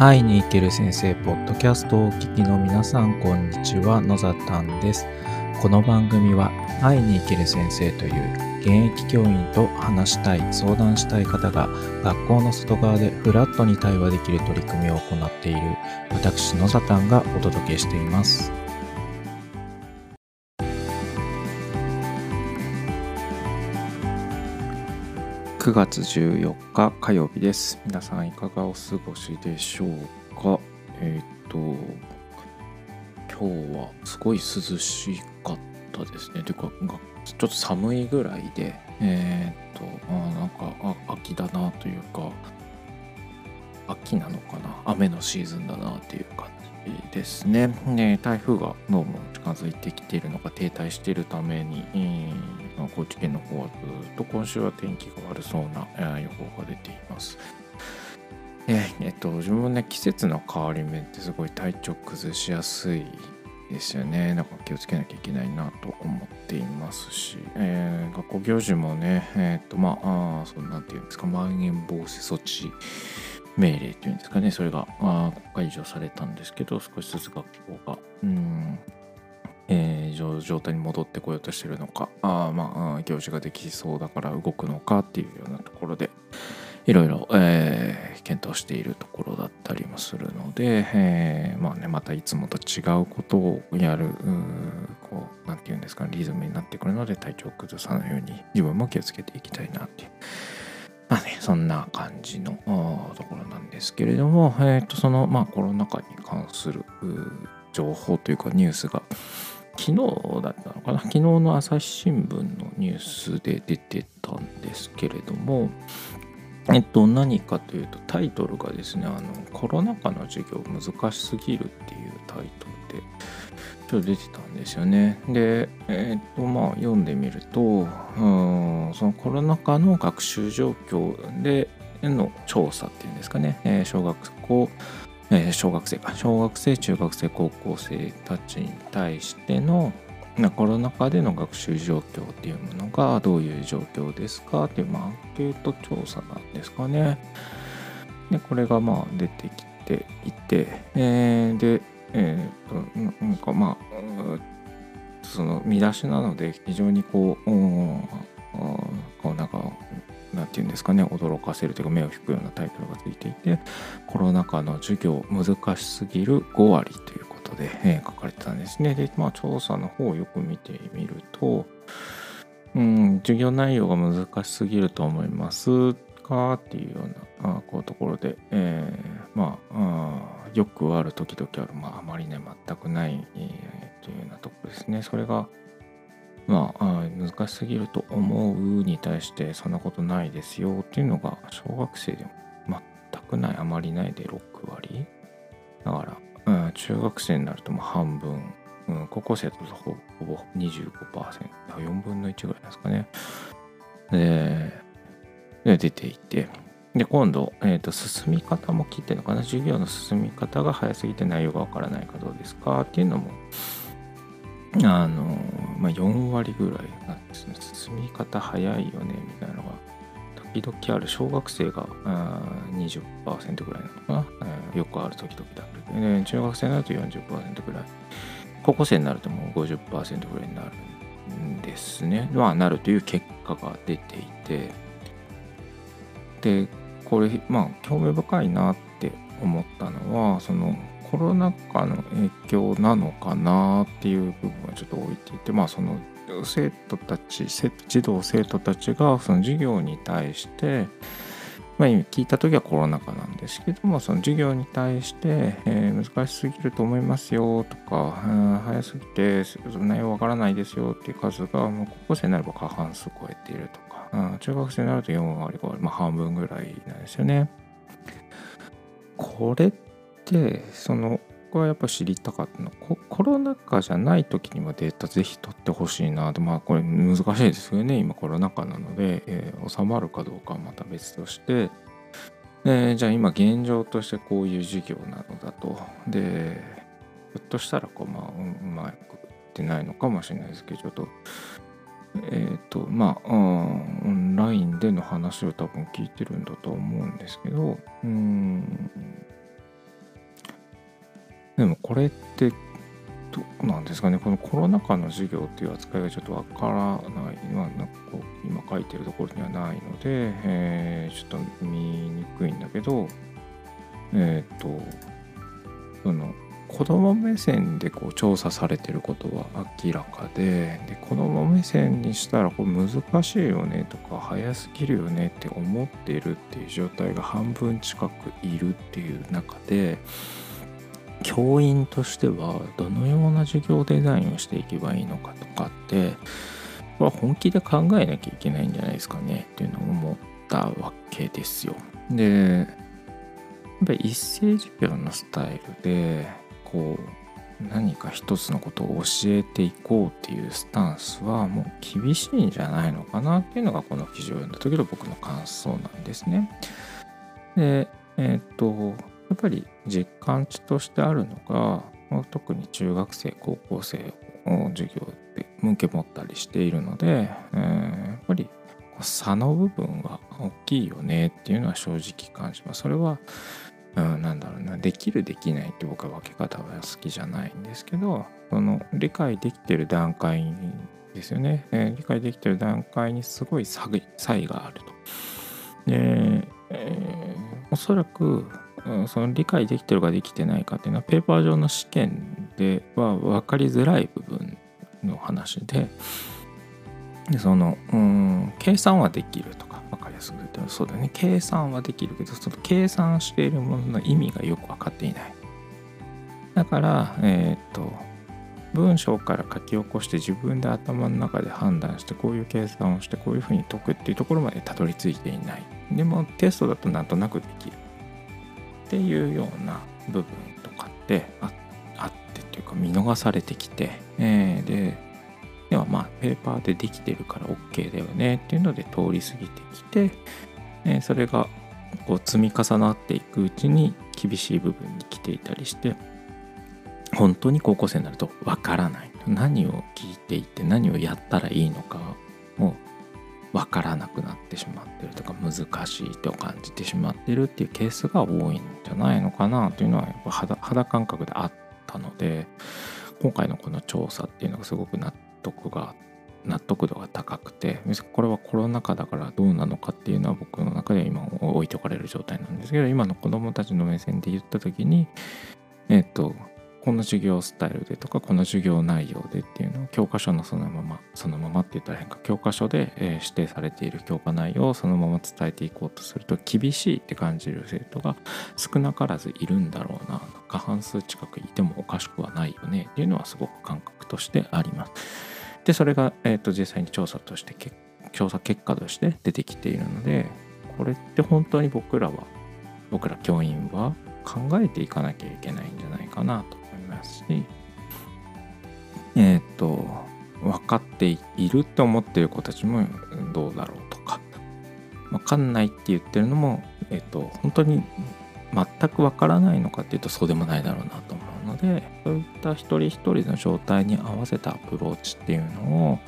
会いに行ける先生ポッドキャストをお聞きの皆さんこんにちは。野ざたんです。この番組は会いに行ける先生という現役教員と話したい相談したい方が学校の外側でフラットに対話できる取り組みを行っている私野ざたんがお届けしています9月14日火曜日です。皆さんいかがお過ごしでしょうか？えっ、と今日はすごい涼しかったですね。というかちょっと寒いぐらいでえっ、とあなんかあ秋だなというか秋なのかな？雨のシーズンだなっていう感じですね。ね台風がどうも近づいてきているのか停滞しているために、えー高知県の方はずっと今週は天気が悪そうな、予報が出ています。ええっと、自分もね、季節の変わり目ってすごい体調崩しやすいですよね。だか気をつけなきゃいけないなと思っていますし、えー、学校行事もね、えー、っと、まあ、あそんなんていうんですか、まん延防止措置命令っていうんですかね、それがあ解除されたんですけど、少しずつ学校が、うん、えー、状態に戻ってこようとしてるのかあまあ行事ができそうだから動くのかっていうようなところでいろいろ、え、検討しているところだったりもするので、えー、まあねまたいつもと違うことをやるこう何て言うんですかリズムになってくるので体調を崩さないように自分も気をつけていきたいなっていう。まあねそんな感じのところなんですけれどもえっ、ー、とそのまあコロナ禍に関する情報というかニュースが昨日だったのかな？昨日の朝日新聞のニュースで出てたんですけれどもえっと何かというとタイトルがですねあのコロナ禍の授業難しすぎるっていうタイトルでちょっと出てたんですよね。でえっとまあ読んでみるとうんそのコロナ禍の学習状況での調査っていうんですかね、えー、小学校え、小学生か小学生中学生高校生たちに対してのコロナ禍での学習状況っていうものがどういう状況ですかっていう、まあ、アンケート調査なんですかね。でこれがまあ出てきていて、えー、で、えー、なんかまあその見出しなので非常にこううんこうなんか何て言うんですかね驚かせるというか目を引くようなタイトルがついていてコロナ禍の授業難しすぎる5割ということで、えー、書かれてたんですね。でまあ調査の方をよく見てみるとうん授業内容が難しすぎると思いますかっていうようなあこうところで、えー、まあよくある時々ある、まあ、あまりね全くない、えー、というようなところですね。それがまあ、難しすぎると思うに対してそんなことないですよっていうのが小学生でも全くないあまりないで6割だから、うん、中学生になるともう半分、うん、高校生だとほぼ25%、4分の1ぐらいですかね。で、で出ていて、で、今度、えーと、進み方も聞いてるのかな。授業の進み方が早すぎて内容がわからないかどうですかっていうのもあの、まあ、4割ぐらいなんですね。進み方早いよね、みたいなのが、時々ある小学生が20%ぐらいなのかな。よくある時々だけど、ね、中学生になると40%ぐらい。高校生になるともう50%ぐらいになるんですね。まあ、なるという結果が出ていて、で、これ、まあ、興味深いなって思ったのは、その、コロナ禍の影響なのかなっていう部分はちょっと置いていてまあその生徒たち児童生徒たちがその授業に対してまあ、聞いた時はコロナ禍なんですけどもその授業に対して、えー、難しすぎると思いますよとか、早すぎて内容わからないですよっていう数がもう高校生になれば過半数超えているとか、中学生になると4割5割、まあ、半分ぐらいなんですよね。これっでその僕はやっぱ知りたかったの。はコロナ禍じゃない時にもデータぜひ取ってほしいなと。まあこれ難しいですよね。今コロナ禍なので、えー、収まるかどうかはまた別として、えー、じゃあ今現状としてこういう授業なのだと。でひょっとしたらこうまあうまくいってないのかもしれないですけどちょっと。えっ、ー、とまあオンラインでの話を多分聞いてるんだと思うんですけどうん。でもこれってどうなんですかね？このコロナ禍の授業っていう扱いがちょっとわからない、まあ、なんかこう今書いてるところにはないので、えー、ちょっと見にくいんだけどえっ、ー、とその子供目線でこう調査されてることは明らかでで子供目線にしたらこれ難しいよねとか早すぎるよねって思っているっていう状態が半分近くいるっていう中で教員としてはどのような授業デザインをしていけばいいのかとかってこれは本気で考えなきゃいけないんじゃないですかねっていうのを思ったわけですよ。でやっぱり一斉授業のスタイルでこう何か一つのことを教えていこうっていうスタンスはもう厳しいんじゃないのかなっていうのがこの記事を読んだ時の僕の感想なんですね。でえー、っとやっぱり実感値としてあるのが特に中学生高校生を授業で向け持ったりしているので、えー、やっぱり差の部分は大きいよねっていうのは正直感じます。それは、うん、なんだろうなできるできないって僕は分け方は好きじゃないんですけどその理解できてる段階ですよね、えー、理解できてる段階にすごい差異があると。で、えー、おそらくうん、その理解できてるかできてないかっていうのはペーパー上の試験では分かりづらい部分の話ででそのうん計算はできるとか分かりやすく言ってもそうだね。計算はできるけどその計算しているものの意味がよく分かっていない。だからえっ、と文章から書き起こして自分で頭の中で判断してこういう計算をしてこういうふうに解くっていうところまでたどり着いていない。でもテストだとなんとなくできる。っていうような部分とかってあってっていうか見逃されてきて、えー、でではまあペーパーでできてるから OK だよねっていうので通り過ぎてきて、えー、それがこう積み重なっていくうちに厳しい部分に来ていたりして本当に高校生になるとわからない。何を聞いていて何をやったらいいのか分からなくなってしまってるとか難しいと感じてしまってるっていうケースが多いんじゃないのかなというのはやっぱ肌肌感覚であったので今回のこの調査っていうのがすごく納得が納得度が高くてこれはコロナ禍だからどうなのかっていうのは僕の中で今置いておかれる状態なんですけど今の子どもたちの目線で言った時にえっ、とこの授業スタイルでとかこの授業内容でっていうのを教科書のそのままそのままって言ったら変か。教科書で、指定されている教科内容をそのまま伝えていこうとすると厳しいって感じる生徒が少なからずいるんだろうな。過半数近くいてもおかしくはないよねっていうのはすごく感覚としてあります。でそれが、えーと、実際に調査として調査結果として出てきているのでこれって本当に僕らは僕ら教員は考えていかなきゃいけないんじゃないかなと。ますしえっ、ー、と分かっているって思ってる子たちもどうだろうとか分かんないって言ってるのもえっ、ー、と本当に全く分からないのかっていうとそうでもないだろうなと思うのでそういった一人一人の状態に合わせたアプローチっていうのを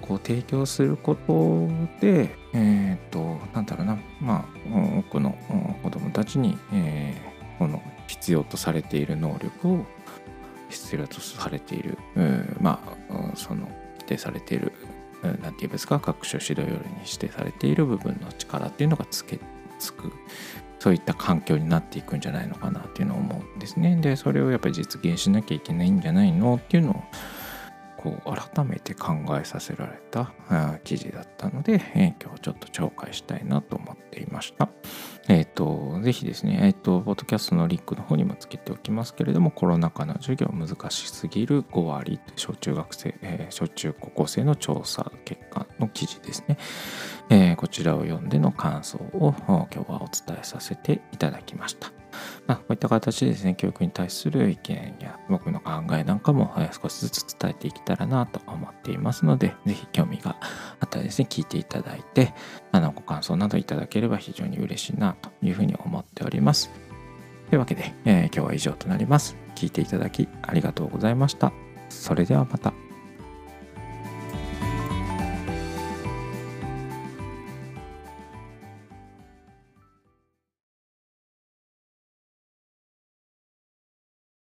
こう提供することでえっ、ー、となんだろうなまあ多くの子どもたちに、えー、この必要とされている能力を必要とされている、うんまあその規定されている何て言うんですか？各種指導要領に指定されている部分の力っていうのがつけつくそういった環境になっていくんじゃないのかなっていうのを思うんですね。でそれをやっぱり実現しなきゃいけないんじゃないの？っていうのをこう改めて考えさせられた記事だったので、え、今日ちょっと紹介したいなと思っていました。えっ、ー、と、ぜひですね、えっ、ー、と、ポッドキャストのリンクの方にもつけておきますけれども、コロナ禍の授業難しすぎる5割、小中学生、えー、小中高校生の調査結果の記事ですね。え、こちらを読んでの感想を今日はお伝えさせていただきました。まあ、こういった形でですね、教育に対する意見や僕の考えなんかも少しずつ伝えていけたらなと思っていますので、ぜひ興味があったらですね、聞いていただいて、あのご感想などいただければ非常に嬉しいなというふうに思っております。というわけで、えー、今日は以上となります。聞いていただきありがとうございました。それではまた。